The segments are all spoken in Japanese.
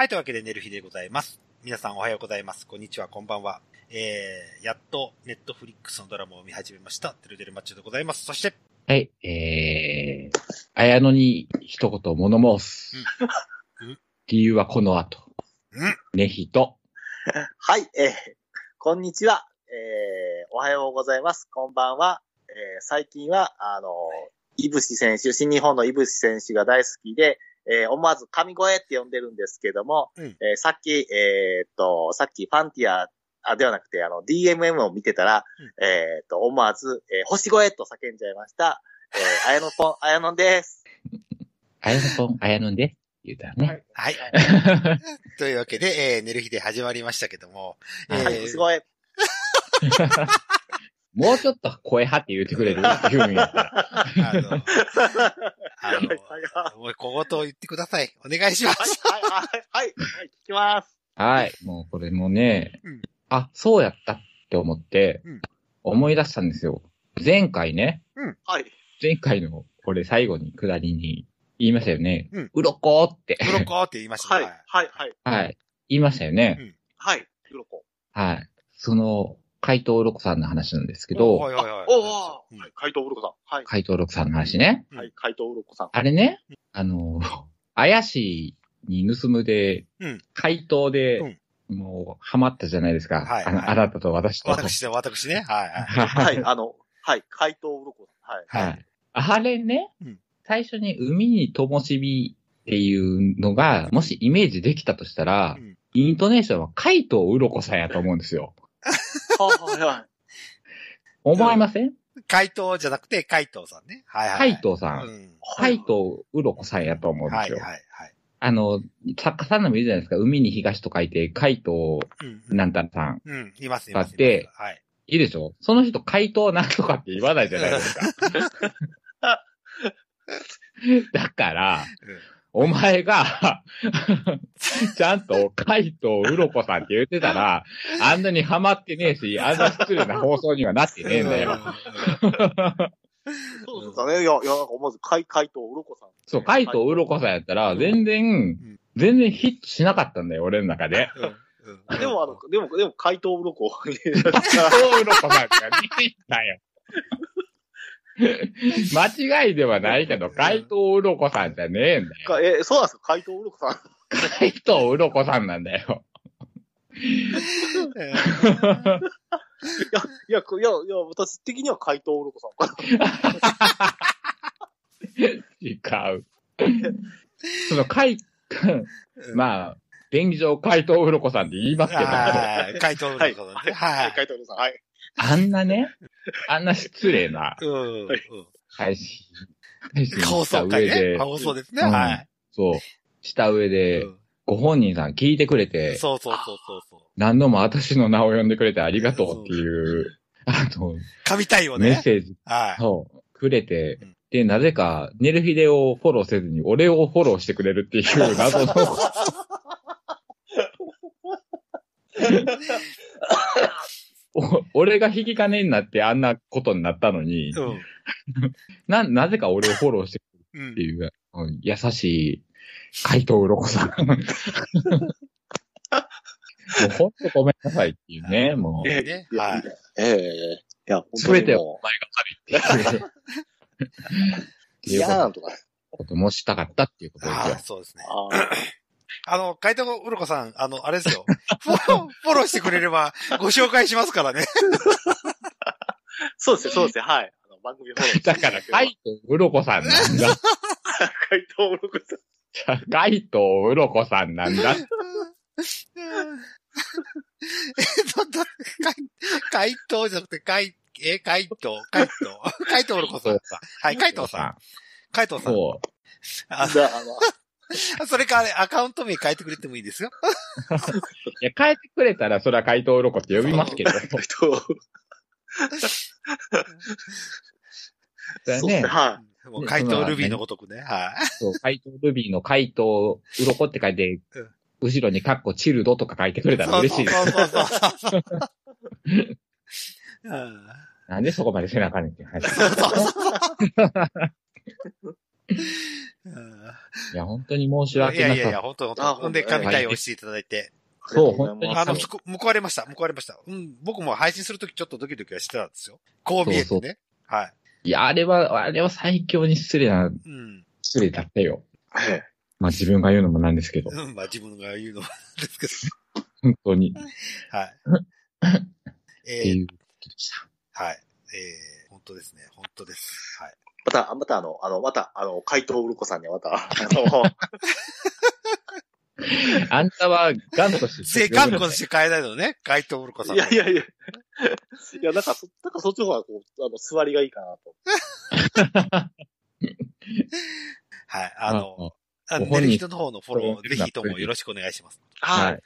はい、というわけで、寝る日でございます。皆さんおはようございます。こんにちは、こんばんは。えー、やっと、ネットフリックスのドラマを見始めました。てるてるマッチョでございます。そして、はい、えー、綾野に一言物申す。うんうん理由はこの後。うんねひと。はい、えー、こんにちは。えー、おはようございます。こんばんは。えー、最近は、あの、いぶし選手、新日本のいぶし選手が大好きで、えー、思わず神声って呼んでるんですけども、うんえーさっき、えーっと、さっきファンティア、あ、ではなくて、あの、DMM を見てたら、えーっと、思わず、えー星声と叫んじゃいました。えー、あやのぽん、あやのんです。綾野ぽん、綾野で。言うたらね。はい。というわけで、えー、寝る日で始まりましたけども、えーはい、星声。もうちょっと声張って言ってくれる？って言うんやったら。あの、あの、もう小言を言ってください。お願いします。はい、はい、はい、はい、聞きます。はい。もうこれもね、うんあ、そうやったって思ってうん、思い出したんですよ。前回ね、はい。前回のこれ最後に下りに言いましたよね。うんうろこって。ブロコーって言いましたはいね。、はい、はい、はい。言いましたよね。はい。うろこ。はい。その、怪盗ロコさんの話なんですけおど、はいはいはい。お怪盗うろこさん。はい。怪盗ロコさんの話ね。うんはい、怪盗うろこさん。あれね、あの、怪しいに盗むで、うん怪盗で、もう、ハマったじゃないですか。はいはいあのあなたと私と。私ね、私ね。はいはい。ははい、あの、はい、怪盗うろこさん。はい。はい。あれね、うん最初に海に灯火っていうのが、もしイメージできたとしたら、うんイントネーションは怪盗うろこさんやと思うんですよ。はい、はい。思いません？怪盗じゃなくて、怪盗さんね。はいはい。さ。うんん。怪盗うろこさんやと思うんですよ。はいはいはい。あの、作家さんのもいるじゃないですか。海に東と書いて、怪盗うん。なんたらさん。うん、いますいます。だってはい。いいでしょ？その人怪盗なんとかって言わないじゃないですか。だから、お前が、ちゃんと怪盗うろこさんって言ってたら、あんなにハマってねえし、あんな失礼な放送にはなってねえんだよ。そうですね。いや、いや、なんか思わず怪、怪盗うろこさん。そう、怪盗うろこさんやったら、全然、全然ヒットしなかったんだよ、俺の中で。うん。うんでも、あの、でも、でも、怪盗うろこ。怪盗うろこさんがねえんだよ。間違いではないけど、怪盗うろこさんじゃねえんだよ。かえ、そうなんですか？怪盗うろこさん？怪盗うろこさんなんだよ。いや、いや、いや、いや、私的には怪盗うろこさんか 違う。その怪、うんまあ、便宜上怪盗うろこさんって言いますけど、はい。怪盗のはい。ことね。はい。はい。怪盗うろこさん。はい。あんなね、あんな失礼なうん。はい配信、配信放した送会ね。上で、放送ですね。うんはい。そう、した上で、うんご本人さん聞いてくれて、そうそうそうそうそう。何度も私の名を呼んでくれてありがとうっていう、あの、神対応ね。メッセージはい。をくれてうん、で、なぜか、ネルヒデをフォローせずに、俺をフォローしてくれるっていう 謎の、お 俺が引き金になってあんなことになったのに、うん。な、なぜか俺をフォローしてくるっていう、うん優しい怪盗うろこさん。もうほんとごめんなさいっていうね、もう。えね。はい。ええいや、すべてお前が悪いっていう。ってう、いやいうこなんとか。ともしたかったっていうことですああ、よ。そうですね。あの、怪盗うろこさん、あの、あれですよ。フォロー、フォローしてくれればご紹介しますからね。そうですね、そうですね、はい。あの番組フォローしてだから、怪盗うろこさんなんだ。怪盗うろこさん。怪盗うろこさんなんだ。えっと、ど怪、怪盗じゃなくて、怪、え、怪盗、怪盗、怪盗うろこさん。はい、怪盗さん。怪盗さん。そう。あの、それか、あれ、アカウント名変えてくれてもいいですよ。いや、変えてくれたら、それは怪盗うろこって呼びますけど。えっと、だよねそうですね、。はもう怪盗ルビーのごとくね。はい。そう、怪盗ルビーの怪盗うろこって書いてうん、後ろにカッコチルドとか書いてくれたら嬉しいです。そうそうそうそう なんでそこまで背中にって話。いや、本当に申し訳なかった。いやいやいや、本当本当あほんで、神対応していただいて。そう本当にあの、報われました。報われました。うん、僕も配信するときちょっとドキドキはしてたんですよ。こう見えてね。そうはい。いや、あれは、あれは最強に失礼な、うん。失礼だったよ。ええまあ自分が言うのもなんですけど、うん、まあ自分が言うのもですけど。本当に。はい。えー、っていうことでした。はい。えー、本当ですね。本当です。はい。また、またあの、あの、また、あの、怪盗うるこさんにはまた、あの、あんたはガンとして。正観光して変えないのね。怪盗うるこさん。いやいやいや。いや、なんかそ、なんかそっちの方が、こう、あの、座りがいいかなと。はい。あの、ああの、寝る人の方のフォロー、ぜひともよろしくお願いします。は。はいい。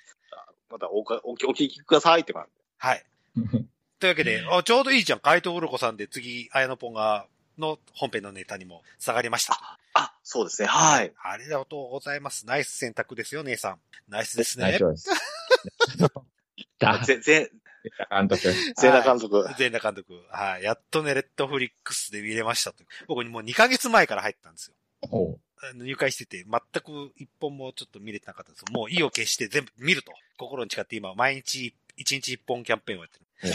またおか、お、お聞きくださいって感じ。はい。というわけで、あちょうどいいじゃん。怪盗うるこさんで次、あやのぽんが、の本編のネタにも下がりました。あ、そうですね。はい。ありがとうございます。ナイス選択ですよ、姉さん。ナイスですね。大丈夫です。だ、ぜ、ぜ、監督。ゼナ監督。全裸監督。はい。やっとね、レッドフリックスで見れましたと。僕にもう2ヶ月前から入ったんですよ。入会してて、全く一本もちょっと見れてなかったんですもう意を決して全部見ると。心に誓って今、毎日、1日1本キャンペーンをやってる。え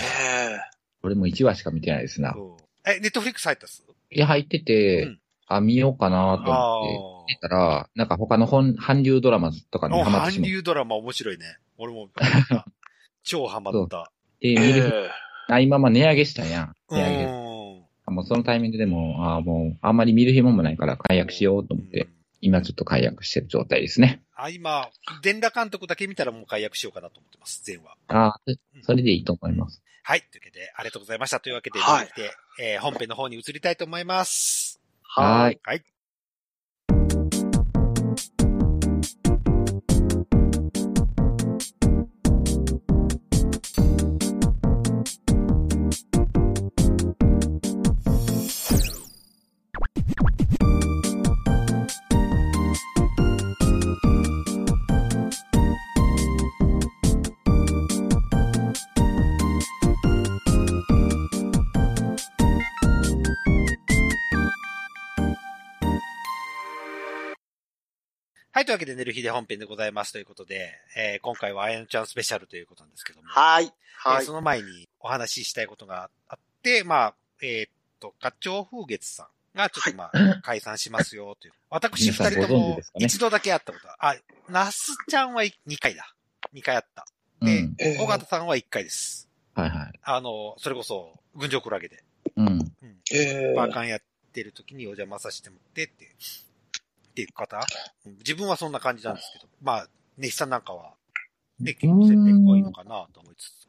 え俺も1話しか見てないですな。そうえ、ネットフリックス入ったっす？いや、入ってて、うんあ、見ようかなとあ思って、見たら、なんか他の本、韓流ドラマとかあ。にハマってし韓流ドラマ面白いね。俺も。超ハマった。て、え見る、えあ、今まあ値上げしたんやん。う値上げ。もうそのタイミングでも、あもう、あんまり見る暇もないから解約しようと思って、うん今ちょっと解約してる状態ですね。あ、今、伝羅監督だけ見たらもう解約しようかなと思ってます、全話。あそれでいいと思います。はい。というわけで、ありがとうございました。というわけで、はいえー本編の方に移りたいと思います。はーい。はい。はい。というわけで、寝る日で本編でございますということで、えー今回はあやのちゃんスペシャルということなんですけども。はい。えはいーそ。の前にお話ししたいことがあって、まあ、えーっと、ガチョウ風月さんがちょっとまあ、解散しますよという。私二人とも一度だけ会ったことあ、あ、ナスちゃんは2回だ。2回あった。でうん。ええ尾形さんは1回です。はいはい。あの、それこそ、群青クラゲで、うん。うん。ええバーカンやってる時にお邪魔させてもらってって、っていう方？うん自分はそんな感じなんですけど、まあ、ネヒさんなんかは、ね、結構接点濃いのかなと思いつつ。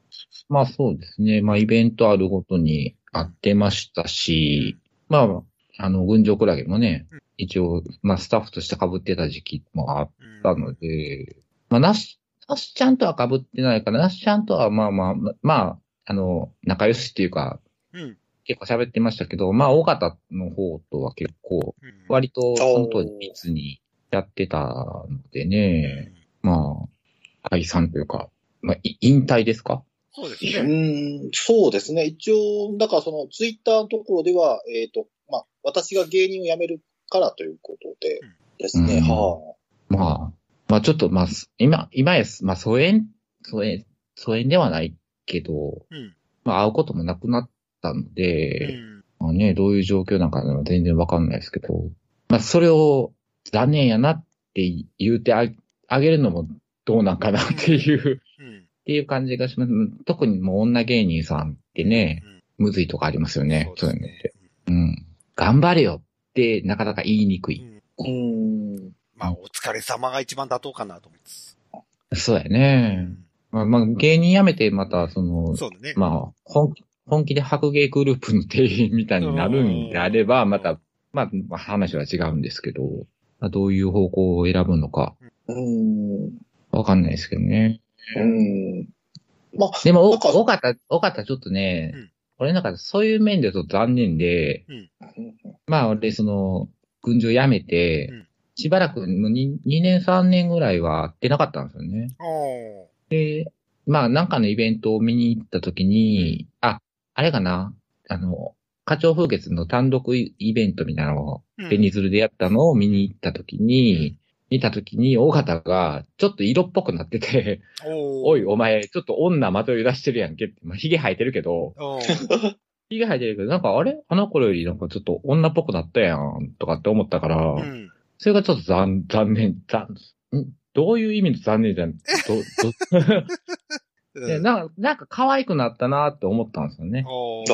まあそうですね。まあイベントあるごとに会ってましたし、まあ、あの、群青クラゲもねうん、一応、まあスタッフとして被ってた時期もあっうんたので、まあなし、なしちゃんとは被ってないから、なしちゃんとはまあまあ、ままあ、あの、仲良しっていうか、うん。結構喋ってましたけど、まあ、大方の方とは結構、うん割とその当時密にやってたのでね、まあ、解散というか、まあ、い引退ですか？うそうですね。ーん、そうですね。一応、だからそのツイッターのところでは、えっ、と、まあ、私が芸人を辞めるからということでうんですね。うんはまあ、まあちょっと、まあ、今、今や、まあ、疎遠、疎遠、疎遠ではないけど、うん。まあ、会うこともなくなったのうで、ん。まあね、どういう状況なんかは全然わかんないですけど、まあ、それを残念やなって言うてああげるのもどうなんかなっていう、うん。っていう感じがします。特にもう女芸人さんってね、うん。むずいとかありますよね。そうういうのって。うん。頑張れよってなかなか言いにくい。うん。まあ、お疲れ様が一番妥当かなと思います。そうやね。まあ、まあ、芸人辞めてまた、その、そうだね。まあ、本気、本気で白芸グループの店員みたいになるんであれば、うんまた、まあ、まあ話は違うんですけど、まあ、どういう方向を選ぶのか。わかんないですけどね。うーん。まあ、でも、お、なんかおかた、おかたちょっとね、うん俺の中でそういう面でちょっと残念で、まあ、俺、その、軍場辞めて、うんしばらくもう 2, 2年3年ぐらいは会ってなかったんですよね。で、まあ、なんかのイベントを見に行った時に、あ、あれかな？あの、課長風月の単独イベントみたいなのを、うん。ベニズルでやったのを見に行った時に、見た時に、尾形が、ちょっと色っぽくなってて、おおい、お前、ちょっと女まとい出してるやんけって、まあ、髭生えてるけど、髭生えてるけど、なんか、あれ？あの頃よりなんかちょっと女っぽくなったやん、とかって思ったから、うん。それがちょっと残、残念、残、ん？どういう意味の残念じゃん、ど、ど、でななんか可愛くなったなって思ったんですよね。お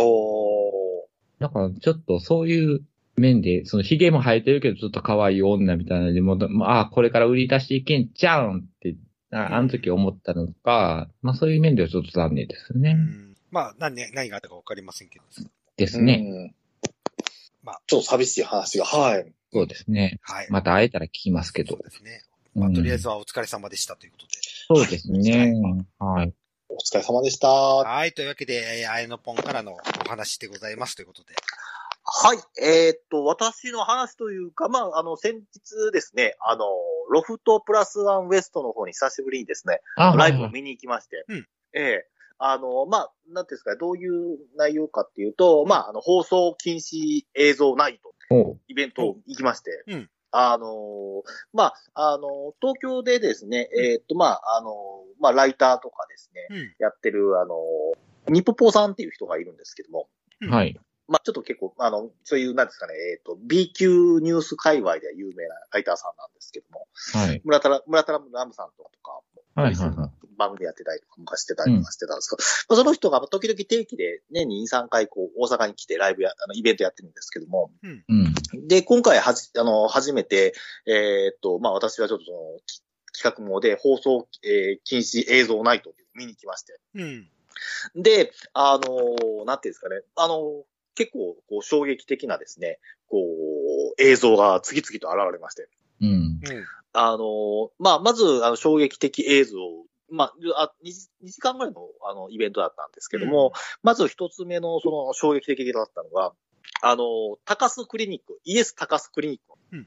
だからちょっとそういう面で、その髭も生えてるけどちょっと可愛い女みたいなのでも、まああ、これから売り出していけんちゃうんって、ああの時思ったのか、まあそういう面ではちょっと残念ですうね。んまあ、何、何があったかわかりませんけど。ですね。うんまあちょっと寂しい話が、はい。そうですね。はい。また会えたら聞きますけどそう。ですね。まあ、うんとりあえずはお疲れ様でしたということで。そうですね。はい。お疲れ様でした。はい。というわけで、えーあやのぽんからのお話でございますということで。はい。えーっと、私の話というか、まあ、あの、先日ですね、あの、ロフトプラスワンウエストの方に久しぶりにですね、あライブを見に行きまして、うんええあの、まあ、なんていうんですか、どういう内容かっていうと、まあ、あの、放送禁止映像ナイトイベントを行きまして、うんあの、まあ、あの、東京でですね、えーっと、まあ、あの、まあ、ライターとかですね、うん。やってる、あの、ニポポさんっていう人がいるんですけども、はい。まあ、ちょっと結構、あの、そういう、なんですかね、えっ、と、B 級ニュース界隈では有名なライターさんなんですけども、はい。村田ら、村田ラムさんとかとか、はい。はい。はい。番組やってたりとか、昔してたりとかしてたんですけど、まあ、その人が時々定期で年に2、3回、こう、大阪に来てライブや、あの、イベントやってるんですけども、うん。で、今回はじ、あの、初めて、えっ、と、まあ、私はちょっとその、き企画もで放送、えー禁止映像ナイトを見に来まして、うん。で、あのなんていうんですかね、あの結構、こう、衝撃的なですね、こう、映像が次々と現れまして、うん。うん。あのまあ、まず、あの、衝撃的映像、まあ、あ 2, 2時間ぐらいの、あの、イベントだったんですけども、まず一つ目の、その、衝撃的だったのが、あの高須クリニック、イエス高須クリニック、うん。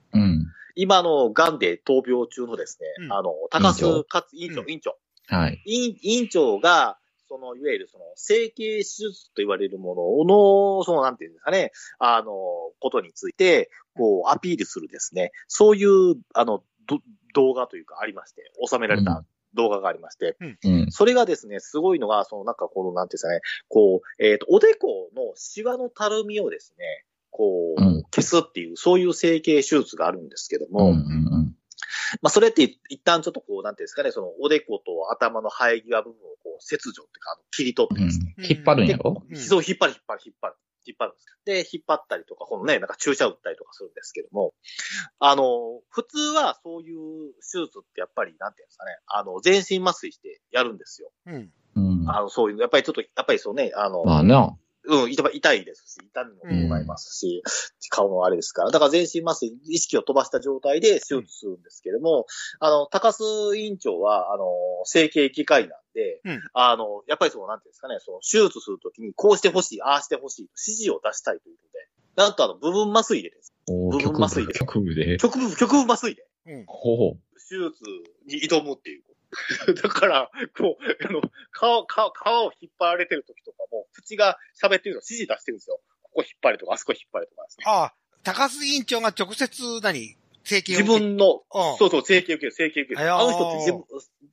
今の、癌で闘病中のですね、うん。あの、高須かつ、院長、うん。院長、はい。院院長が、その、いわゆるその、整形手術と言われるものの、その、なんていうんですかね、あの、ことについて、こう、アピールするですね、そういう、あの、ど動画というかありまして、収められた動画がありまして、うん。それがですね、すごいのが、その、なんかこの、なんていうんですかね、こう、えっ、と、おでこのシワのたるみをですね、こう、うん消すっていう、そういう整形手術があるんですけどうん。も、うん。まあ、それって一旦ちょっとこう、なんていうんですかね、その、おでこと頭の生え際部分をこう、切除っていうか、あの切り取ってですね、うん。引っ張るんやろ？うんそう、引っ張る、引っ張る、引っ張る。引っ張るんです。で、引っ張ったりとか、このね、なんか注射打ったりとかするんですけども、あの、普通はそういう手術ってやっぱり、なんていうんですかね、あの、全身麻酔してやるんですよ。うん。うん。あの、そういう、やっぱりちょっと、やっぱりそうね、あの、まあな。うん、痛い痛いですし、痛みもございますし、顔のあれですから。だから全身麻酔、意識を飛ばした状態で手術するんですけども、あの、高須委員長は、あの、整形外科医なんで、うんあの、やっぱりその、なんていうんですかね、その、手術するときに、こうしてほしい、ああしてほしい、指示を出したいということで、なんとあの、部分麻酔でです。お部分麻酔で局部で。局部、局部麻酔で、うん。ほ手術に挑むっていう。だから、こう、あの、顔、顔、皮を引っ張られてる時とかも、口が喋ってるの指示出してるんですよ。ここ引っ張れとか、あそこ引っ張れとかですね。ああ、高須委員長が直接何、整形を自分の、うんそうそう、整形受ける、整形受ける。ああの人って自分、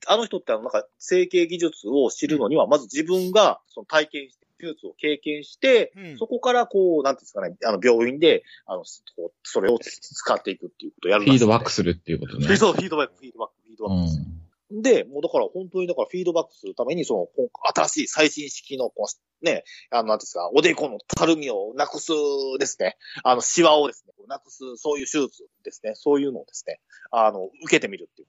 あの人ってあの、なんか、整形技術を知るのには、まず自分が、その体験して、手術を経験して、うんそこからこう、なんていうんですかね、あの、病院で、あの、こうそれを使っていくっていうことをやるフィードバックすするっていうことね。る。そう、フィードバック、フィードバック、フィードバックです。うん。で、もうだから本当にだからフィードバックするために、その、新しい最新式の、こう、ね、あの、なんですか、おでこのたるみをなくすですね、あの、シワをですね、なくす、そういう手術ですね、そういうのをですね、あの、受けてみるっていう。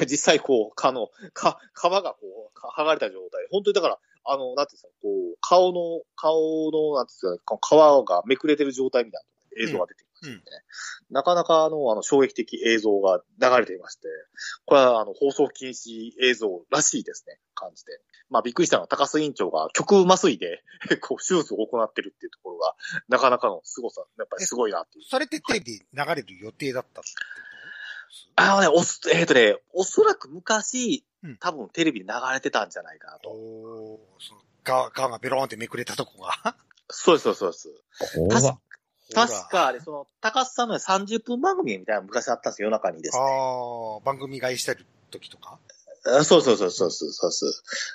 で実際こう、かの、か、皮がこう、剥がれた状態、本当にだから、あの、なんていうんですか、こう、顔の、顔の、なんていうんですか、皮がめくれてる状態みたいな映像が出てきますね。なかなかあの、あの、衝撃的映像が流れていまして、これはあの、放送禁止映像らしいですね、感じで。まあびっくりしたのは高須委員長が極麻酔で、こう、手術を行ってるっていうところが、なかなかの凄さ、やっぱりすごいなっていう。それってテレビで流れる予定だったっあのね、おす、えっ、とね、おそらく昔うん、多分テレビで流れてたんじゃないかなとと。おーその皮皮がベローンってめくれたとこが。そうです、そうです。そうです。怖っ確か、あれ、その、高須さんの30分番組みたいなの昔あったんですよ、夜中にですね。ああ、番組買いしてる時とか？あそうそうそうそうそうそうそう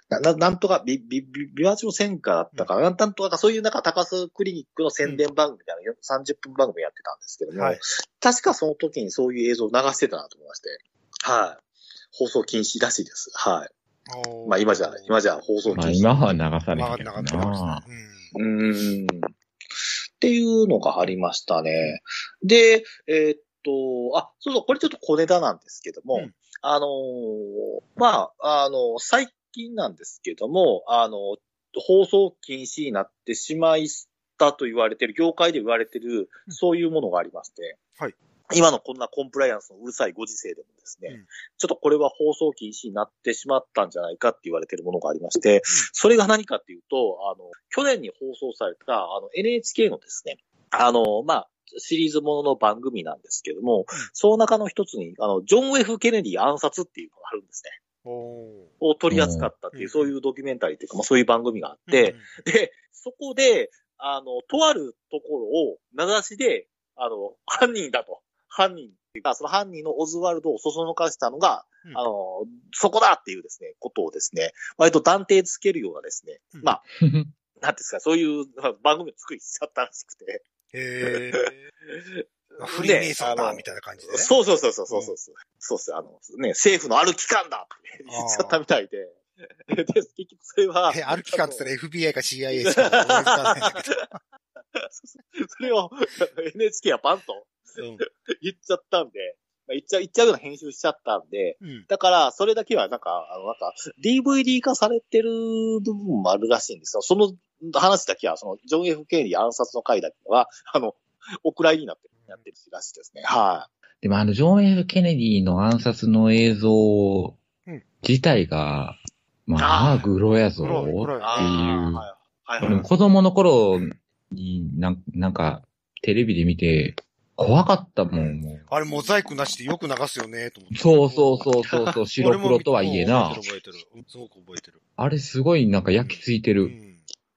な。ななんとか、ビ、ビ、ビ、ビワチの戦火だったかな、なんとか、そういうなんか高須クリニックの宣伝番組みたいなの、30分番組やってたんですけども、はい。確かその時にそういう映像を流してたなと思いまして、はい。放送禁止らしいです。はい。まあ今じゃ、今じゃ放送禁止。まあ今は流されまあ、てるなかったかもしれなな。い。うん。うーん。っていうのがありましたね。で、えーっと、あ、そうそう、これちょっと小ネタなんですけども、うん。あのーまあ、あの、最近なんですけども、あの、放送禁止になってしまいたと言われてる、業界で言われてる、うん。そういうものがありまして、はい今のこんなコンプライアンスのうるさいご時世でもですね、うん。ちょっとこれは放送禁止になってしまったんじゃないかって言われてるものがありまして、それが何かっていうと、あの、去年に放送された、あの、NHK のですね、あの、まあ、シリーズものの番組なんですけども、その中の一つに、あの、ジョン・ F・ ケネディ暗殺っていうのがあるんですね。を取り扱ったっていうう、ん。そういうドキュメンタリーっていうか、まあそういう番組があって、、で、そこで、あの、とあるところを名指しで、あの、犯人だと。犯人っていうか、その犯人のオズワルドをそそのかしたのが、うんあの、そこだっていうですね、ことをですね、割と断定つけるようなですね、うんまあ、なんていうんですか、そういうまあ番組を作りしちゃったらしくて。へえ。フリーメイソンだ、みたいな感じでね。そうそうそうそうそうそう。そうっす、あの、ね、政府のある機関だって言っちゃったみたいで。で、結局それは、え、ある期間って言ったら FBI か CIA しか思いつかないんだけど。それを NHK はパンとうん 言っちゃったんで、まあ言っちゃ、言っちゃうような編集しちゃったんで、うん。だから、それだけはなんか、あの、なんか、DVD 化されてる部分もあるらしいんですよ。その話だけは、その、ジョン・ F・ ケネディ暗殺の回だけは、あの、お蔵入りになって、やってるらしいですね。はでもあの、ジョン・ F・ ケネディの暗殺の映像うん自体が、まあ、グロやぞ。っていうはい。子供の頃になんなんか、テレビで見て、怖かったもん、もう。あれ、モザイクなしでよく流すよね、と思って。そうそうそうそうそう、白黒とはいえな覚えてる、すごく覚えてる。あれすごいなんか焼き付いてる。うん。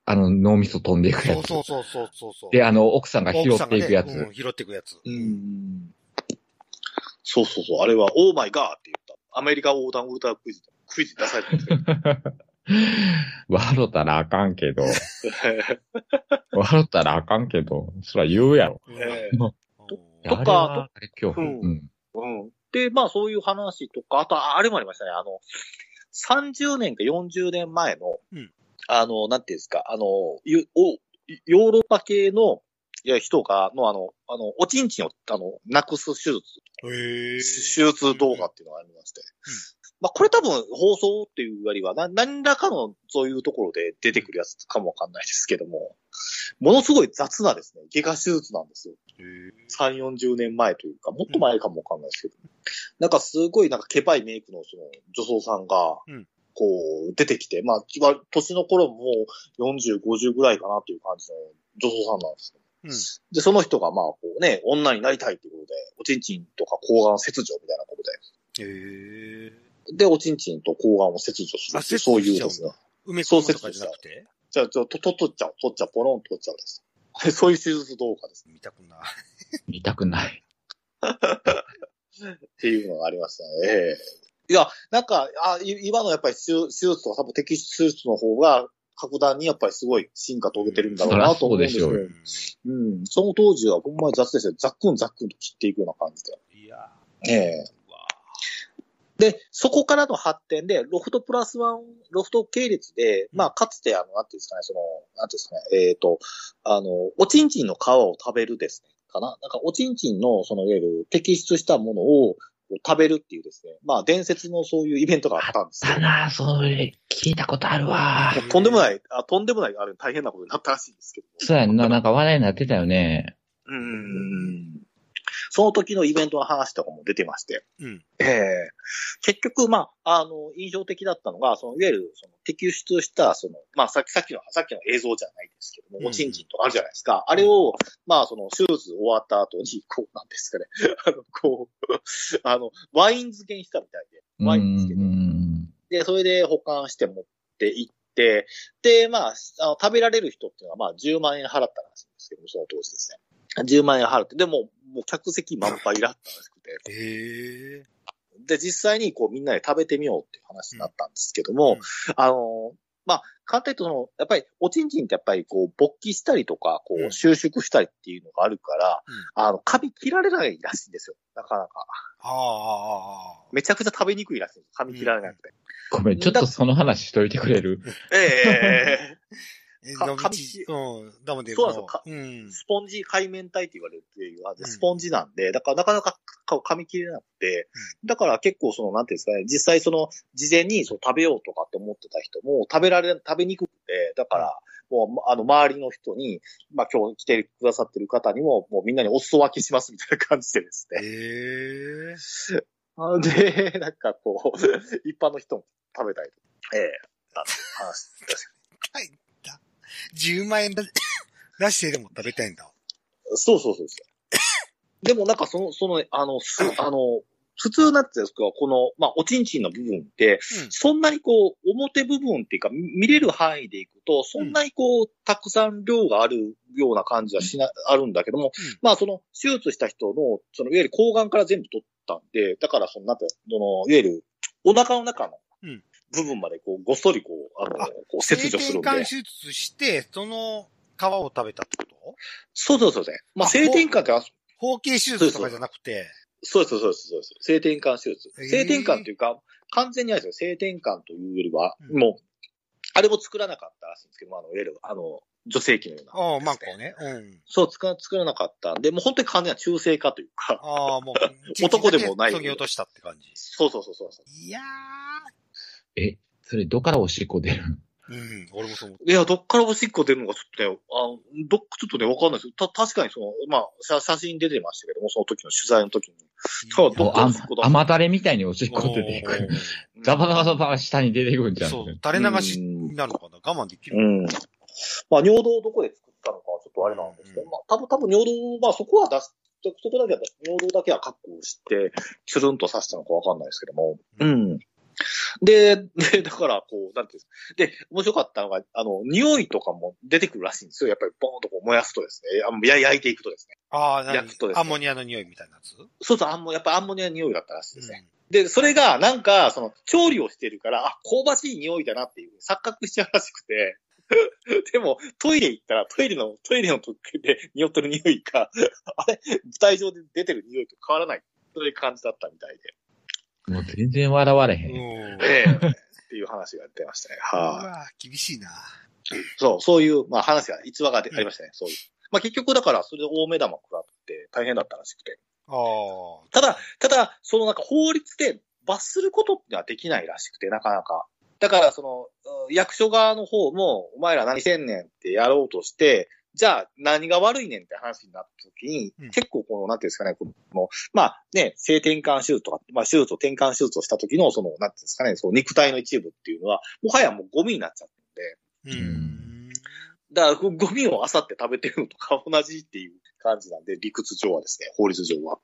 あの、脳みそ飛んでいくやつ。そうそうそうそうそうそう。で、あの、奥さんが拾っていくやつ。奥さんがねうん拾っていくやつ。うん。そうそうそう。あれは、オーマイガーって言った。アメリカ横断ウルトラクイズ、クイズ出されてる。笑ったらあかんけど。笑ったらあかんけど。そら言うやろ。うんえうんとかあれはあれ恐怖。うんうん。うん。で、まあそういう話とか、あと、あれもありましたね。あの、30年か40年前の、うんあの、なんていうんですか、あの、ヨーロッパ系のいや人が、の、あの、あの、おちんちんを、あの、なくす手術。手術動画っていうのがありまして。まあ、これ多分放送っていうよりは、な、何らかのそういうところで出てくるやつかもわかんないですけども、ものすごい雑なですね、外科手術なんですよ。へー3、40年前というか、もっと前かもわかんないですけど。なんかすごいなんかケバいメイクのその女装さんがうん、こう出てきて、まあ、わ年の頃も40、50ぐらいかなっていう感じの女装さんなんですよ。うん。で、その人がまあこうね、女になりたいっていうことで、おちんちんとか睾丸切除みたいなことへえ。で、で、おちんちんと睾丸を切除するあっていう、そういう切除しちゃうんだですね。埋め込むとかじゃなくて？じゃあ、ちょ、と、と、取っちゃう、取っちゃう、ポロンと取っちゃうです。そういう手術動画です。見たくない。見たくない。っていうのがありましたね。ええいや、なんか、あ、い今のやっぱり手手術とか多分摘出手術の方が、格段にやっぱりすごい進化遂げてるんだろうなと思うんですよ。そりゃううん。その当時はほんまに雑ですよ。ザックンザックンと切っていくような感じで。んいやええーで、そこからの発展で、ロフトプラスワン、ロフト系列で、まあ、かつて、あの、なんていうんですかね、その、なんていうんですかね、えっ、と、あの、おちんちんの皮を食べるですね、かななんか、おちんちんの、その、いわゆる摘出したものを食べるっていうですね、まあ、伝説のそういうイベントがあったんですよだ。なそれ、聞いたことあるわ。とんでもない、あとんでもない、あれ大変なことになったらしいんですけど。そうやんな、なんか話題になってたよね。うん。その時のイベントの話とかも出てまして。うん。ええ結局、まあ、あの、印象的だったのが、その、いわゆる、その、摘出した、その、まあ、さっき、さっきの、さっきの映像じゃないですけども、うんおちんちんとかあるじゃないですか。あれを、まあ、その、手術終わった後に、こう、なんですかね。あの、こう、あの、ワイン漬けにしたみたいで。うん。ワインですけどうんで、それで保管して持って行って、で、まあ、あの食べられる人っていうのはまあ10万円払ったらしいんですけども、その当時ですね。10万円払って、でも、もう客席満杯だったらしくて、へえ。で、実際にこうみんなで食べてみようっていう話になったんですけども、うんあの、まあ、簡単に言うとその、やっぱり、おちんちんってやっぱりこう、勃起したりとか、こうんう、収縮したりっていうのがあるから、あの、髪切られないらしいんですよ。なかなか。ああ、ああ。めちゃくちゃ食べにくいらしいんです。髪切られなくて。ごめん、ちょっとその話しといてくれる？ええか紙うん。だもんで、そうなんですよかうん。スポンジ海綿体って言われるっていうスポンジなんで、だからなかなかか噛み切れなくて、だから結構その、なんていうんですかね、実際その、事前にそう食べようとかって思ってた人も、食べられ、食べにくくて、だから、もう、あの、周りの人に、まあ今日来てくださってる方にも、もうみんなにお裾分けしますみたいな感じでですね。へえ。あで、なんかこう、一般の人も食べたりとか、ええな話です。はい。だ。10万円だ出してでも食べたいんだ。そうそうそうそう。でもなんかその、その、あの、す、あの、普通なんていうんですか、この、まあ、おちんちんの部分って、うん。そんなにこう、表部分っていうか、み見れる範囲でいくと、そんなにこう、たくさん量があるような感じはしな、あるんだけども、まあ、その、手術した人の、その、いわゆる睾丸から全部取ったんで、だから、その、なんてその、いわゆる、お腹の中のうん部分まで、こう、ごっそり、こう、あの、あこう切除するんで。性転換手術して、その皮を食べたってこと？そうそうそうそう。まあ、あ性転換ってあ、包茎手術とかじゃなくて、そうです、そうです、そうです。性転換手術。性転換っていうか、完全にあれですよ。性転換というよりは、うんもう、あれも作らなかったらしいんですけども、あの、いわゆる、あの、女性器のような。ああ、マンコね。うん。そう、作ら、作らなかったんで、もう本当に完全な中性化というか、ああ、もう、男でもないそぎ落としたって感じ。そうそうそうそうそう。いやえ、それどっからおしっこ出る。うん、俺もそう思っいや、どっからおしっこ出るのかちょっとね、あのどっ、ちょっとね、わかんないですた、確かにその、まあ、写写真出てましたけども、その時の取材の時に。た。そうどっからあおしっこ出す甘だれみたいにおしっこ出ていく。うんザバザバザバ下に出てくるんじゃん。そう、垂れ流しになるのかな？我慢できる。うん。まあ、尿道をどこで作ったのかはちょっとあれなんですけど、うんまあ、多分、多分尿道、まあ、そこは出す、そこだけは、尿道だけは確保して、つるんとさせたのかわかんないですけども。うん。で、で、だから、こう、なんていうんですか。で、面白かったのが、あの、匂いとかも出てくるらしいんですよ。やっぱり、ボーンとこう燃やすとですね。あや焼いていくとですね。ああ、何？焼くとですねアンモニアの匂いみたいなやつ？そうそう、アンモ、やっぱアンモニアの匂いだったらしいですね。うんで、それが、なんか、その、調理をしてるから、あ、香ばしい匂いだなっていう、錯覚しちゃうらしくて、でも、トイレ行ったら、トイレの、トイレの時で匂ってる匂いが、あれ、舞台上で出てる匂いと変わらない。そういう感じだったみたいで。もう全然笑われへん。うん。ええっていう話が出ましたね。うはい、わ厳しいな。そう、そういう、まあ話が、逸話がありましたね。そういう。まあ結局だから、それで大目玉食らって大変だったらしくて。ああ。ただ、ただ、そのなんか法律で罰することってのはできないらしくて、なかなか。だから、その、うん役所側の方も、お前ら何せんねんってやろうとして、じゃあ何が悪いねんって話になった時に、うん結構この、なんていうんですかね、この、まあね、性転換手術とか、まあ手術を転換手術をした時の、その、なんていうんですかね、その肉体の一部っていうのは、もはやもうゴミになっちゃってるんで、うん。だからゴゴミを漁って食べてるのとか同じっていう感じなんで、理屈上はですね、法律上は。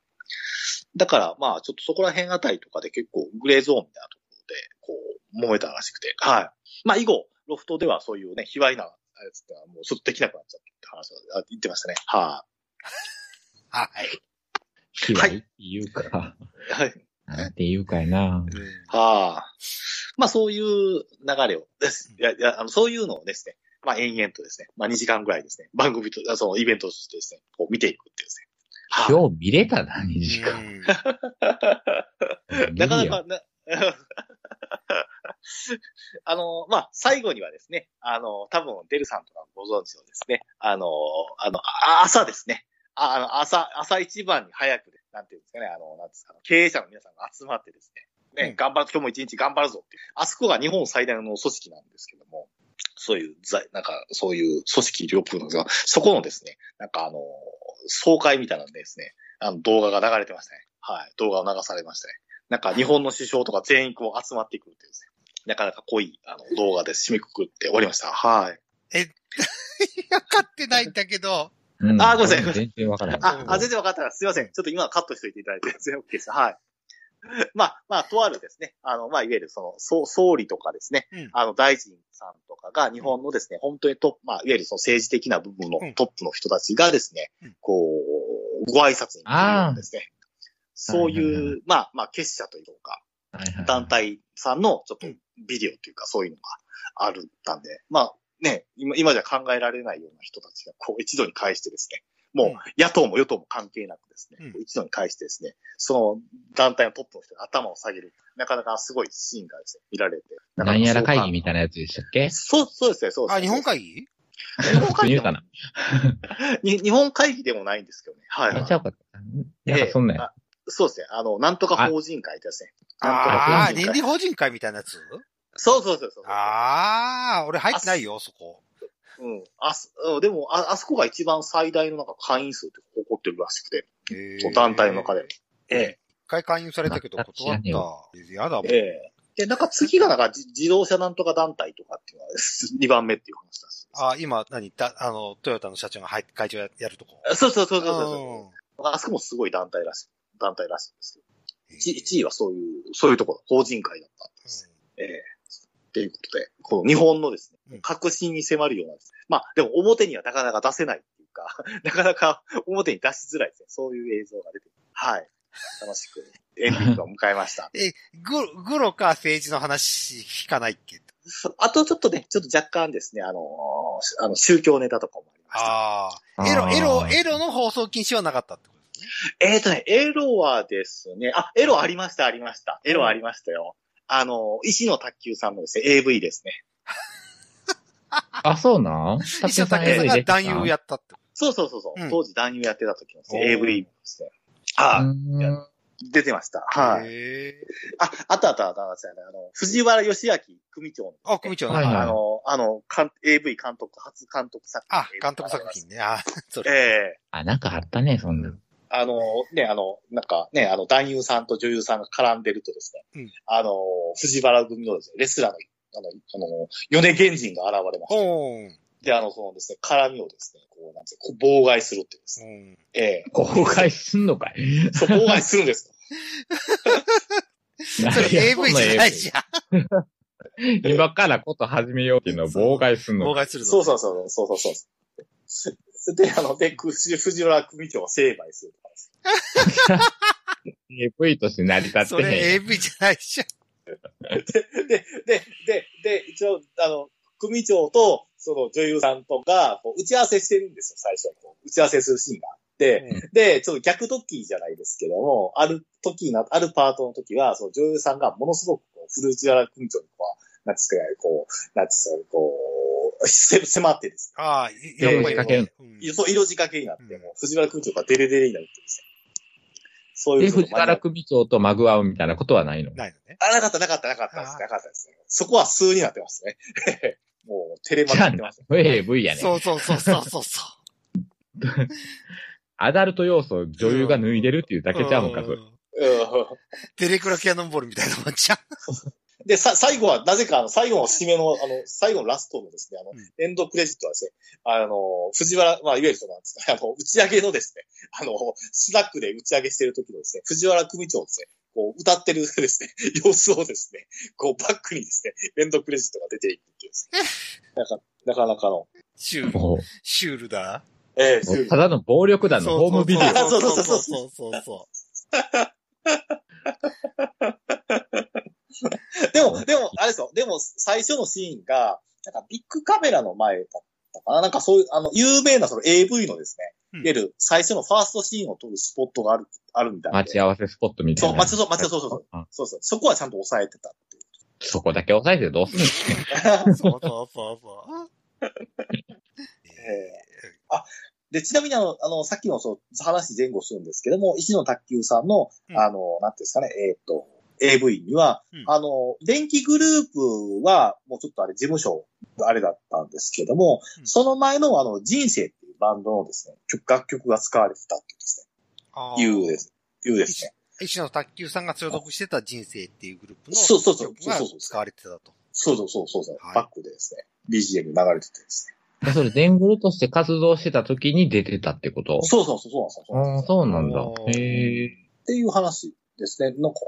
だから、まあ、ちょっとそこら辺あたりとかで結構グレーゾーンみたいなところで、こう、揉めたらしくて。はい。まあ、以後、ロフトではそういうね、卑猥なやつもうちょっとできなくなっちゃったって話をあ言ってましたね。ははい。卑猥っていうか、い。はい。なんていうかいな。はあ。まあ、そういう流れをです。いや、いや、あの、そういうのをですね、まあ、延々とですね、まあ、2時間ぐらいですね、番組と、あそのイベントとしてですね、こう見ていくっていうですね。はい今日見れたな、2時間。うん なかなか、な、あの、まあ、最後にはですね、あの、多分、デルさんとかご存知のですね、あの、あの、あ朝ですね。ああの、朝、朝一番に早くで、なんていうんですかね、あの、なんですか、経営者の皆さんが集まってですね、ね、うん頑張る、今日も一日頑張るぞっていう。あそこが日本最大の組織なんですけども、そういう、ざなんか、そういう組織力なんですが、そこのですね、なんかあの、総会みたいなんでですね、あの、動画が流れてましたね。はい。動画を流されましたね。なんか日本の首相とか全員こう集まってくるっていうですね。なかなか濃いあの動画で締めくくって終わりました。はい。わ かってないんだけど。うんあごめんなさい全然わからない。あ、あ、全然分かったらすいません。ちょっと今カットしといていただいて全然 OK です。はい。まあ、まあ、とあるですね、あの、まあ、いわゆるその、総総理とかですね、うん。あの、大臣さんとかが日本のですね、本当にトップ、まあ、いわゆるその政治的な部分のうんトップの人たちがですね、うんこう、ご挨拶に来るようなですね、そうはいはいはいう、まあ、まあ、結社というか、はいはい団体さんのちょっとうんビデオというか、そういうのがあるったんで、まあ、ね、今、今じゃ考えられないような人たちが、こう、一度に返してですね、もううん、野党も与党も関係なくですね、うん一度に返してですね、その団体のトップの人が頭を下げる、なかなかすごいシーンがですね、見られて。何やら会議みたいなやつでしたっけ？そう、そうですね、そうですね。あ、日本会議？日本会議 日本会議でもないんですけどね。はい、はいあちゃうかった。なんかそんなんや。あそうですね。あの、なんとか法人会ですね。なんとかああ、倫。理法人会みたいなやつ？そうそうそうそう。ああ、俺入ってないよ、そこ。うん。あす、うんでも、あ、あそこが一番最大のなんか会員数って誇ってるらしくて。へーそう団体の中で。え一回勧誘されたけど断った。やだもんえ。え。えで、なんか次がなんか自自動車なんとか団体とかっていうのが 2番目っていう話だし。あ、今、何だ、あの、トヨタの社長が入って会長ややるとこ。そうそうそうそうそう。あそこもすごい団体らしい。団体らしいんですけど。1, 位はそういう、そういうところ、法人会だったんです。ええっていうことで、この日本のですねうん、革新に迫るようなですね、まあ、でも表にはなかなか出せないっていうか、なかなか表に出しづらいですね。そういう映像が出てくる。はい。楽しくエンディングを迎えました。え、グロ、グロか政治の話聞かないっけ？あとちょっとね、ちょっと若干ですね、あのーあの、宗教ネタとかもありました。ああ。エロ、エロ、エロの放送禁止はなかったってことですね。えっ、とね、エロはですね、あ、エロありました、ありました。エロありましたよ。あの、石野卓球さんのですね、AV ですね。あ、そうなん？石野武さんが男優やったってこそうそうそうそう、うん当時男優やってた時のですね AV ですね。あ、うん出てました。と。はい。あ、あったあったあったあったあの、藤原義明組長の、あ、組長の。はいはいあの、あの、かん AV 監督、初監督作品。あ、監督作品。ね。あ、それ。ええあ、なんかあったね、そんな。あの、ね、あの、なんかね、あの、男優さんと女優さんが絡んでるとですね、うんあの、藤原組のですね、レスラーの、あの、あの、米源人が現れました。おーん。で、あの、そのですね、絡みをですね、こう、なんていうかこう妨害するっていうですね。うん。ええ公開すんのかい？そう、妨害するんです。それ AV じゃないじゃん。今からこと始めようっていうのを妨害すんの妨害するの。そうそうそう、そうそうそう。で、あの、で、藤藤原組長が成敗するとかです。AV として成り立ってそれへん。AV じゃないじゃん。で、で、で、で、で、一応、あの、組長と、その女優さんとか、こう打ち合わせしてるんですよ、最初。こう打ち合わせするシーンがあって、で、ちょっと逆ドッキリじゃないですけども、ある時な、あるパートの時は、その女優さんがものすごく、こう、古内原組長にこう、なんつうか、こう、なんつうか、こう、せ 迫ってですああ、色仕掛けそう、色仕掛けになって、うんもう、藤原組長がデレデレになるってですね。そういで、うこと藤原組長とマグワウみたいなことはないの？ないのね。あ、なかった、なかった、なかったです。なかったですね。そこは数になってますね。もう、テレマになってます。AV やね。そうそうそうそうそうそアダルト要素を女優が脱いでるっていうだう。けちゃうんか、それ。んうんテレクラキャノンボールみたいなもんじゃん。で、さ、最後は、なぜか、あの、最後の締めの、あの、最後のラストのですね、あの、うんエンドクレジットはですね、あの、藤原、まあ、いわゆるそのなんですかね、あの、打ち上げのですね、あの、スナックで打ち上げしてる時のですね、藤原組長ですね、こう、歌ってるですね、様子をですね、こう、バックにですね、エンドクレジットが出ていくっていうですね、なかなかなかの、シュール。もシュールだ。ええう、ただの暴力団のホームビデオ。そうそうそうそうそうそう。でも、でも、あれですよ。でも、最初のシーンが、なんかビッグカメラの前だったかななんかそういう、あの、有名なその AV のですね、うんいわゆる最初のファーストシーンを撮るスポットがある、あるみたいな。待ち合わせスポットみたいそう、な。待ちそう、待ちそう、そうそう。うんそうそう。そこはちゃんと抑えてたっていう。そこだけ押さえてどうすんの？そうそうそうそう。で、ちなみにあの、あの、さっきのそう、話前後するんですけども、石野卓球さんの、うんあの、なんていうんですかね、えーっと、AV には、うんあの、電気グループは、もうちょっとあれ、事務所、あれだったんですけども、うんその前のあの、人生っていうバンドのですね、曲楽曲が使われてたっていうですあね、いうです、いうですね。石野卓球さんが所属してた人生っていうグループのそうそうそう曲がそうそうそう使われてたと。そうそうそうそうそう、はいバックでですね、BGM 流れててですね。それ、デングルとして活動してた時に出てたってこと？そうそうそう、そうなんですよ。ああ、そうなんだへえ。っていう話ですね。なんか、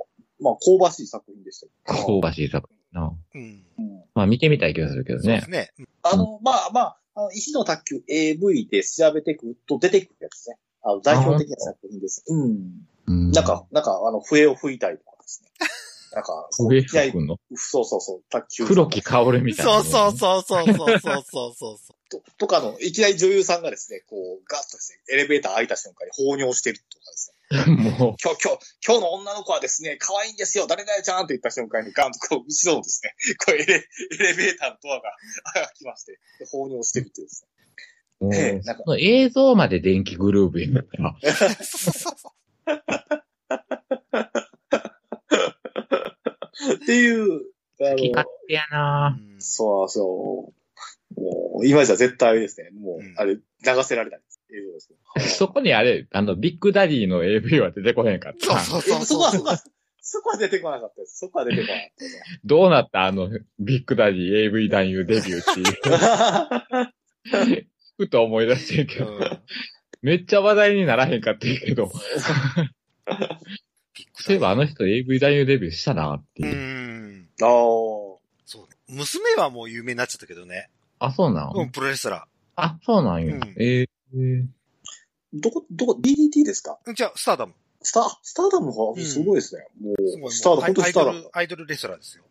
まあ、香ばしい作品でしたよ 香ばしい作品な。うん。うんまあ見てみたい気がするけどねそうです。ね。うんあの、まあまあ、あの石の卓球 AV で調べていくと出てくるやつね。あの代表的な作品です。うん。うんなんか、、なんか、あの、笛を吹いたりとかですね。なんか、上いや吹くの？そうそうそう、卓球。黒木薫みたいな。そうそうそうそうそうそうそうそう。ととかの、いきなり女優さんがですね、こう、ガッとですね、エレベーター開いた瞬間に放尿してるとかですね。も今日、今日、今日の女の子はですね、可愛いんですよ、誰々ちゃんって言った瞬間にガンとこう、後ろのですね、こうエレ、エレベーターのドアが開きまして、で放尿してるっていうですう、もうええなんか映像まで電気グルーブになった。ね。っていう、あ好き勝の、手やなうんそうそう。もう、今じゃ絶対ですね、もう、うんあれ、流せられないです。映像ですけど そこにあれ、あの、ビッグダディの AV は出てこへんかった。そうそうえそうそこは、そこは、そこは出てこなかったです。そこは出てこなかったですね。どうなったあの、ビッグダディ AV 男優デビューっていう。ふと思い出してるけど、うんめっちゃ話題にならへんかったけど、そういえばあの人 AV 男優デビューしたなってういう。ん。ああ。そう。娘はもう有名になっちゃったけどね。あ、そうなん、うん、プロレスラあ、そうなんや。うんえー、どこ、どこ、DDT ですか？ー。じゃあ、スターダム。スタ、スターダムがうんすごいですね。もすごいう、スターダム、もう本当スターダムアイドル、。アイドルレスラーですよ。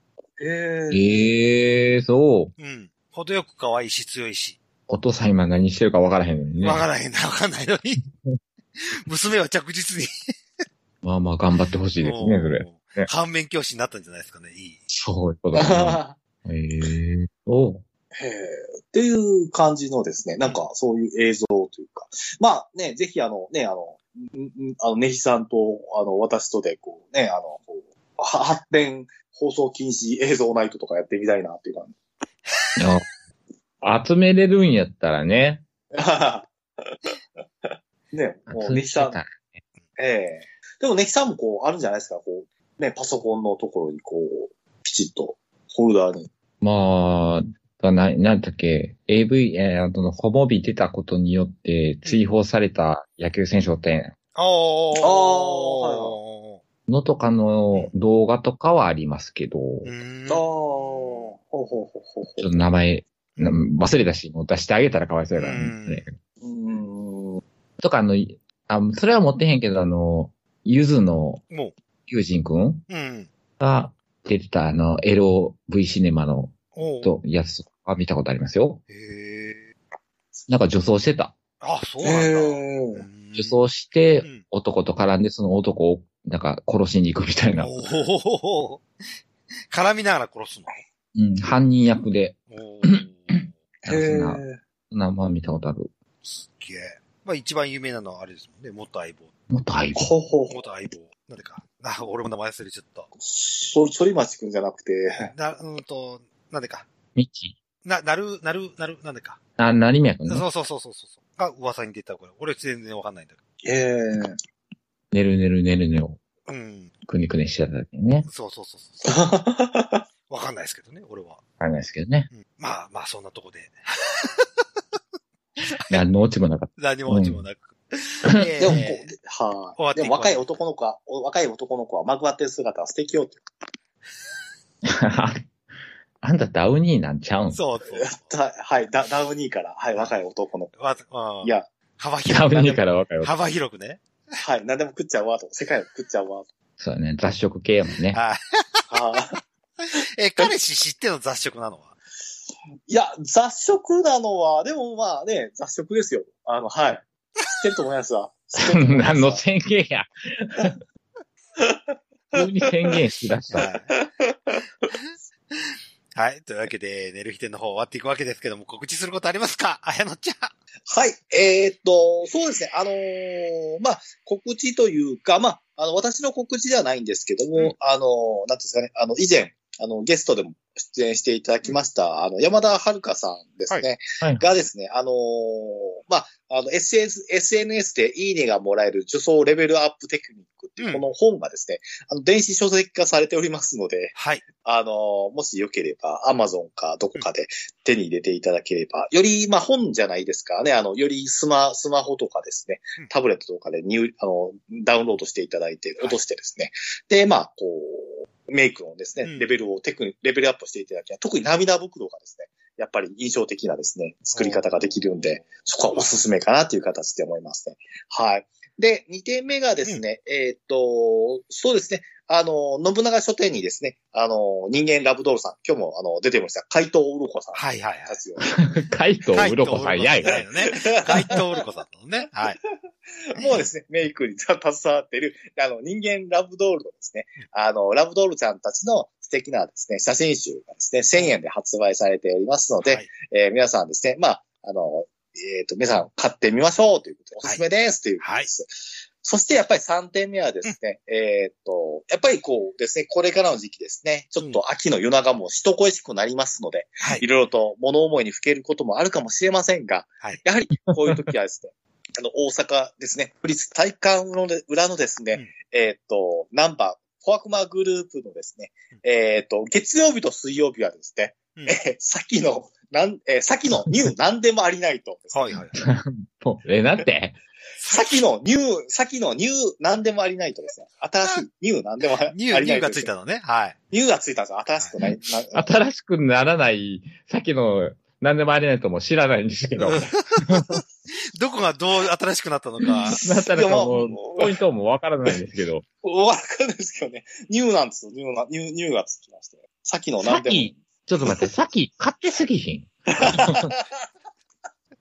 えええー、そう。うん。程よく可愛いし強いし。お父さん今何してるかわからへんのにね。わからへんな、わかんないのに。娘は着実に。まあまあ頑張ってほしいですね、それ。反面教師になったんじゃないですかね。いい。そういうことだね。えー、そう。へえっていう感じのですね、なんかそういう映像というか。まあね、ぜひあのね、あの、あの、ねひさんと、あの、私とで、こうね、あの、発展放送禁止映像ナイトとかやってみたいなっていう感じ。集めれるんやったらね。ね、もう集めねひさんた、らええでもねひさんもこう、あるんじゃないですか、こう、ね、パソコンのところにこう、ピチッと、ホルダーに。まあ、な、なんだっけ、AV、えー、あの、ホモビ出たことによって追放された野球選手って、ああ。はのとかの動画とかはありますけど、うーんああ、ほうほうほうほうほちょっと名前、な忘れたし、もう出してあげたらかわいそうやからね。う。ん。とか、あの、あ、それは持ってへんけど、あの、ゆずのも友人くん。が出てた、あの、エロ V シネマのとやつとか見たことありますよ。へえ。なんか女装してた。あ、そうなんだ。女装してうん男と絡んで、その男をなんか殺しに行くみたいな。おお。絡みながら殺すの？うん、犯人役で。おそんな、そんなまあ見たことある。すっげえ。まあ一番有名なのはあれですもんね。元相棒。もっと相棒。ほうほうほう。元相棒。なんでか。あ、俺も名前忘れちゃった。そ、反町くんじゃなくて、な、うんと、なんでか。ミッチな、なる、なる、なる、なんでか。あ、成宮くんね。そうそうそうそうそう。が噂に出たこれ。俺全然わかんないんだけええ寝る寝る寝る寝をど。うん。くにくにしてた時にね。そうそうそうそう。わかんないですけどね、俺は。あれなんですけどね。うん、まあまあ、そんなとこで。何のオチもなかっ何も落ちもなく。えでもこえう、は終わっていくでも若い男の子は、お若い男の子はまぐわってる姿は素敵よって。た。あんたダウニーなんちゃうん？そうそう。はい、はい、ダダウニーから、はい、若い男の子。わうんいや、幅ダ広くね。ウニーから若い男。幅広くね。はい、何でも食っちゃうわと。世界を食っちゃうわと。そうだね。雑食系やもんね。はい。は え、彼氏知っての雑食なのは？いや、雑食なのは、でもまあね、雑食ですよ。あの、はい。知ってると思いますわ。知ってると思いますわ何の宣言や。急に宣言しだした。はい。はい。というわけで、寝る日店の方終わっていくわけですけども、告知することありますか？あやのちゃん。はい。えーっと、そうですね。あのーまあ、告知というか、まあ、あの、私の告知ではないんですけども、うんあのーなんですかね、あの、以前、あの、ゲストでも出演していただきました、あの、山田遥さんですね。はい。がですね、あのーまあ、あの、SS、SNS でいいねがもらえる受賞レベルアップテクニックっていうう、ん。この本がですね、あの、電子書籍化されておりますので、はい。あのーもしよければ、アマゾンかどこかで手に入れていただければ、より、まあ、本じゃないですからね、あの、よりスマ、スマホとかですねうん、タブレットとかで入、あの、ダウンロードしていただいて、い。落としてですね、で、まあ、こう、メイクのですね、うんレベルをテクニレベルアップしていただき特に涙袋がですね、やっぱり印象的なですね、作り方ができるんで、そこはおすすめかなという形で思いますね。はい。で、2点目がですね、えーっと、そうですね、あの、信長書店にですね、あの、人間ラブドールさん、今日もあの、出てました、怪盗うろこさん。はいはいはいたちを海藤うろこさんやい。はい。ね。怪盗うろこさんのね。はい。もうですね、メイクに携わっている、あの、人間ラブドールのですね、あの、ラブドールちゃんたちの素敵なですね、写真集がですね、1000円で発売されておりますので、はい。えー皆さんですね、まあ、あの、えっ、と、皆さん買ってみましょうということで、おすすめですということです。そしてやっぱり3点目はですね、えっ、と、やっぱりこうですね、これからの時期ですね、ちょっと秋の夜長も人恋しくなりますので、はい。い。ろいろと物思いにふけることもあるかもしれませんが、はい。やはりこういう時はですね、あの、大阪ですね、府立体育館ので裏のですね、うんえっ、と、ナンバー、フォアクマグループのですね、えっ、と、月曜日と水曜日はですね、うんえー先の、なん、えー先のニュー 何でもありないとはいはい。え、なんて先のニュー、先のニュー何でもありないとですね、新しいニュー何でもありニュー、ニューがついたのね。はい。ニューがついたんですよ。新しくない。な新しくならない、さっきの何でもありないとも知らないんですけど。どこがどう新しくなったのか。なったらかもポイントもわからないんですけど。わかるんないですけどね。ニューなんですよ。ニューな、ニュー、ニューがつきまして。先の何でも。さっきちょっと待って、さっき買ってすぎひん。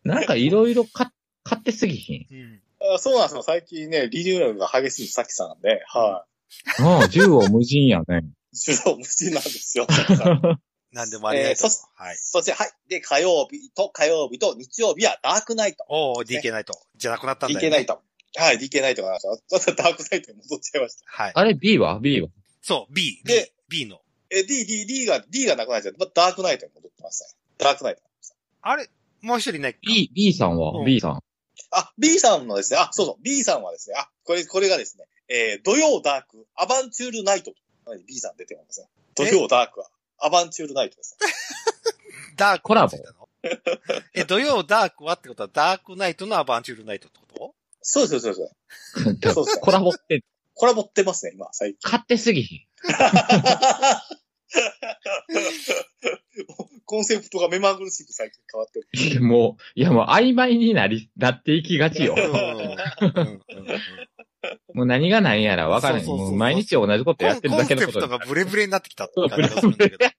なんかいろいろ買買ってすぎひん。うん。あそうなんですよ。最近ね、リニューアルが激しいさきさんなんで、はうん、縦横無尽やね。い。手動無事なんですよ。さきさんなんでもありがとうえーそし。はい。そして、はい。で、火曜日と火曜日と日曜日はダークナイト。おー、DK ナイト。じゃなくなったんだよ、ね。DK ナイト。はい、DK ナイトがありました。ちょっとダークナイトに戻っちゃいました。はい。あれ ?B は ?B は？そう、B。で B、の。え、D、D、D が、D がなくなっちゃって、まダークナイトに戻ってましたね。ダークナイト。あれもう一人いないか ?B、B さんは、うん ?B さん。あ、B さんのですね、あ、そうそう、B さんはですね、あ、これ、これがですね、えー、土曜ダーク、アバンチュールナイトと。B さん出てますね。土曜ダークは、アバンチュールナイトですね。ダークコラボ え、土曜ダークはってことは、ダークナイトのアバンチュールナイトってこと？そうです、そう。そうです そうですコラボってこれ持ってますね、今、最近。買ってすぎひん。コンセプトが目まぐるしく最近変わってる。いやもう、いやもう曖昧になり、なっていきがちよ もう何が何やら分からない。そうそうそうそうもう毎日同じことやってるだけのことコンセプトがブレブレになってきたって感じがするんだけど。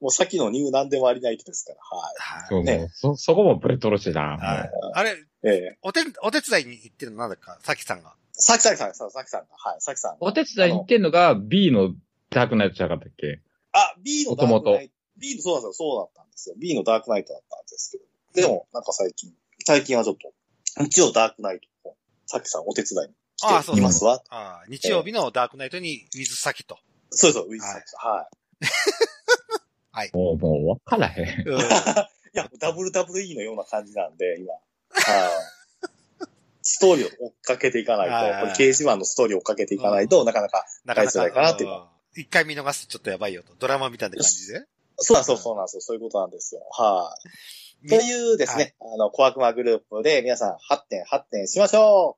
もう先のニューなんでもありないとですから、ははいそう、ねそ、そこもブレトロしだ。はいもあれ、い。ええお手、お手伝いに行ってるのなんだか、さきさんが。さきさきさん、ささきさんが、はい、さきさんう。お手伝いに行ってんのが B のダークナイトじゃなかったっけ？あ、B のダークナ元イト。B の、そうなんですよ、そうだったんですよ。B のダークナイトだったんですけど。でも、なんか最近、最近はちょっと、日曜ダークナイトを、さきさんお手伝いに来ていますわ。ああ、日曜日のダークナイトに、ウィズサキと。そうそう、ウィズさきさん。はい。もう、もう分からへん。うん いや、WWE のような感じなんで、今。はい。ストーリーを追っかけていかないと、掲示板のストーリーを追っかけていかないと、なかなか、なかな大丈夫かなっていううん一回見逃すとちょっとやばいよと。ドラマみたいな感じで。そうなんですよ、そうなんですよ、そういうことなんですよ。はい。というですね、あの、小悪魔グループで皆さん発展、発展しましょ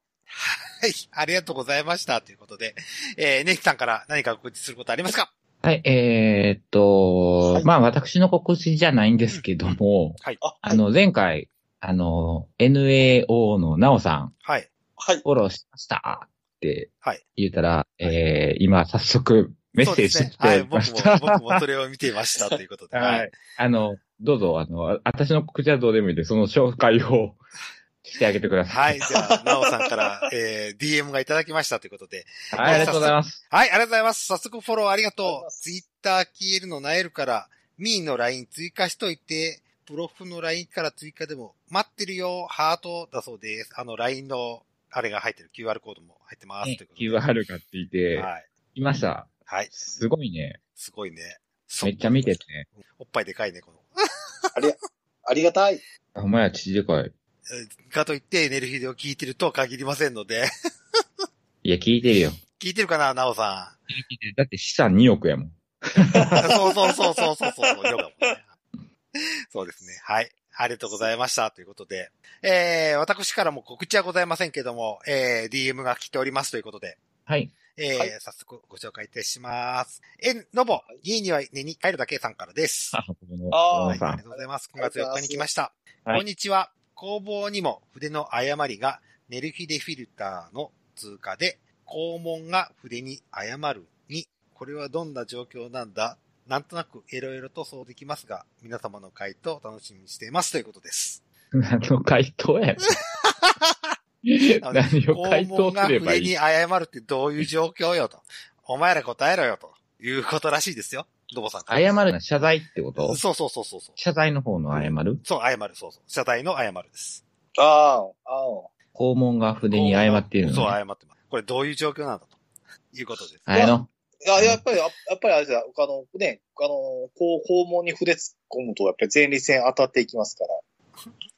はい。ありがとうございました。ということで、えー、ネキさんから何か告知することありますか？はい、えーっと、はいまあ私の告知じゃないんですけども、はい。う。あ、あの、前回、あの、NAO のナオさん、はい。はい。フォローしましたってはい言ったら、えー、今早速メッセージそうですね。はい。僕も、した。僕もそれを見ていましたということで。はい。あの、どうぞ、あの、私の告知はどうでもいいんで、その紹介を してあげてくださ。はいい。じゃあ、なおさんから、えー、DM がいただきましたということで。はい、ありがとうございます。はい、ありがとうございます。早速フォローありがとうござとう。いますツイッター消えるのなえるから、ミーの LINE 追加しといて、プロフの LINE から追加でも、待ってるよ、ハートだそうです。あの LINE の、あれが入ってる QR コードも入ってます。ということで QR がついて、はい。いました。はい。すごいね。すごいね。そめっちゃ見ててね。おっぱいでかいね、この。ありがたい。お前は父でかい。えーかといって、ネルヒデを聞いてるとは限りませんので。いや、聞いてるよ。聞いてるかな、ナオさ聞いてるだって資産2億やもん。ん。そうそうそうそうそうそう。ヨガもね。そうですね。はい。ありがとうございました。ということで。えー、私からも告知はございませんけども、えー、DM が来ておりますということで。はい。えーはい早速ご紹介いたします。え、ノボ、家には寝に帰るだけさんからです。あ、はい、ありがとうございます。9月4日に来ました。はいこんにちは。工房にも筆の誤りがネルヒデフィルターの通過で、肛門が筆に誤るに、これはどんな状況なんだ？なんとなくいろいろとそうできますが、皆様の回答を楽しみにしていますということです。何の回答や。何を回答すればいい？筆に誤るってどういう状況よと。お前ら答えろよということらしいですよ。ドボさん。謝るの謝罪ってこと？そうそうそうそうそう。謝罪の方の謝る？そう、謝る、そうそう。謝罪の謝るです。ああ、あ肛門が筆に謝っているの、ね。そう、謝ってます。これどういう状況なんだということです。あれの？あ。いや、やっぱり、やっぱりあれですよ、あの、ね、あの、こう、肛門に筆突っ込むと、やっぱり前立腺当たっていきますか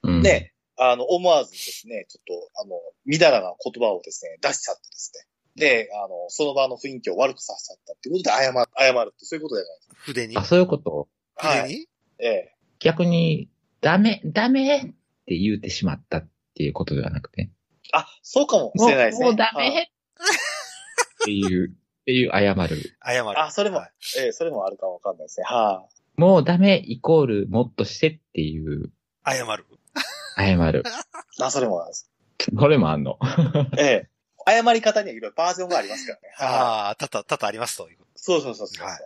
ら。うん。ね、あの、思わずですね、ちょっと、あの、みだらな言葉をですね、出しちゃってですね。で、あの、その場の雰囲気を悪くさせちゃったっていうことで謝る、謝るって、そういうことじゃないです筆に？あ、そういうこと？か。はい。筆に？ええ。逆に、ダメ、ダメって言うてしまったっていうことではなくて。あ、そうかもしもうれないですね。もうダはいメっていう、っていう謝る。謝る。あ、それもはい、ええ、それもあるかもわかんないですね。はもうダメイコールもっとしてっていう謝る。謝る。い。あ、それもあるんです。これもあんの？ええ。謝り方にはいろいろバージョンがありますからね。はい。ああ、多々、多々ありますというこそうそうそうそう。はい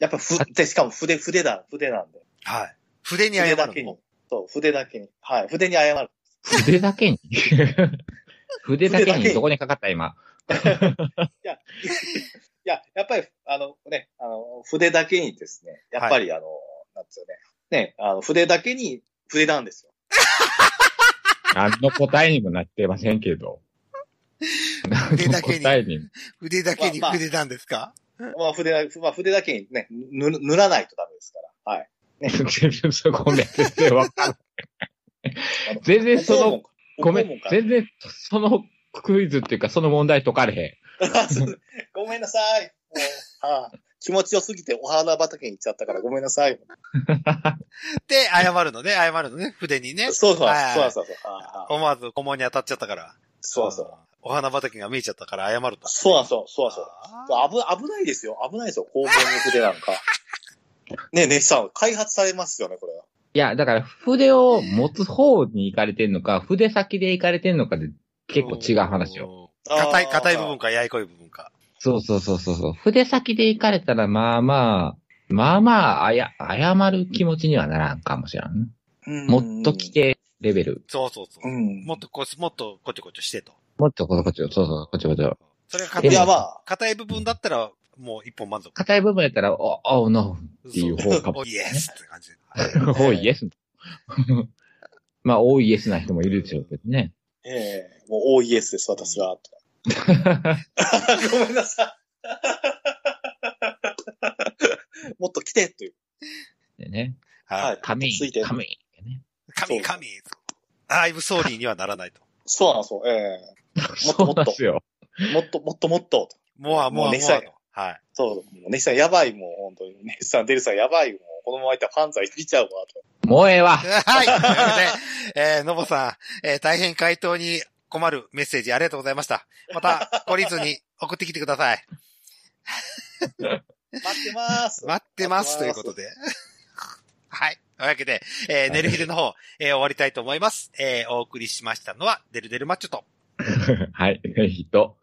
やっぱふ、で、しかも筆、筆だ、筆なんで。と。はい。筆に謝る筆だけにの。。そう、筆だけに。はい。筆に謝る。筆だけに？筆だけにどこにかかった今。いや、いや、やっぱり、あのね、あの、筆だけにですね、やっぱりあの、なんつうね、ね、あの、筆だけに筆なんですよ。何の答えにもなってませんけど。筆だけに何の答えに。筆だけにまあまあ筆なんですか、まあ、筆だ、まあ、筆だけにね、塗らないとダメですから。はい。ごめん、全然わかんない。全然その、ごめん、全然そのクイズっていうかその問題解かれへん。ごめんなさい。はあ、気持ちよすぎてお花畑に行っちゃったからごめんなさい。で、謝るのね、謝るのね、筆にね。そうそう、はいそうそうそう。思わず顧問に当たっちゃったから。そうそう。お花畑が見えちゃったから謝ると。そうそう、そうそう。あ危、危ないですよ。危ないですよ。肛門に筆なんか。ねえ、ネヒさん、開発されますよね、これは。いや、だから筆を持つ方に行かれてんのか、筆先で行かれてんのかで結構違う話よ。よ。硬い、硬い部分か、ややこい部分か。そうそうそうそうそう。筆先で行かれたら、まあまあ、まあまあ、あや、謝る気持ちにはならんかもしれん。うんもっと来。てレベル。そうそうそう。うん。もっとこ、もっとこちょこちょしてと。もっとこちょこちょ、そうそう、こちょこちょ。それがいや、硬いまあ、硬い部分だったら、もう一本満足。硬い部分やったら、お、お、の、っていう方かもおイエスって感じで。おい、イエス。まあ、多いイエスな人もいるでしょうけどね。ええもう OES です、私は。ごめんなさい。もっと来てっていう。でね。ははいい。神ついて、神。ね。神、神。アイブソーリーにはならないと。そうなんですよ。え そうなんですよ。えもっと、もっともっと。もう、もう、もうもうネヒさんと。はい。そう、もうネヒさんやばい、もう本当に。ネヒさん、デルさんやばい、もうこのままいったらファンザいっちゃうわ、と。もうええわ。はい。ということで、えー、のぼさん、えー、大変回答に困るメッセージありがとうございました。また、懲りずに送ってきてください。待ってます。待ってます。ということで。はい。というわけで、えー、ネルヒルの方、えー、終わりたいと思います。えー、お送りしましたのは、デルデルマッチョと。はい。人。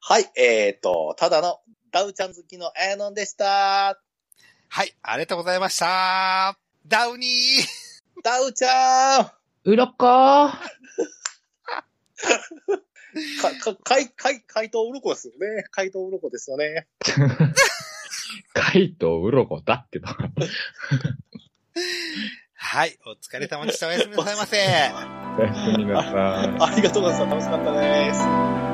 はい、えっ、と、ただのダウちゃん好きのエーノンでした。はい。ありがとうございました。ダウニーダウちゃんうろこー。か、か、かい、かい、怪盗うろこですよね。怪盗うろこですよね。カイトうろこだってば。はい。お疲れ様でした。おやすみなさいませ。おやすみなさい。ありがとうございます。楽しかったです。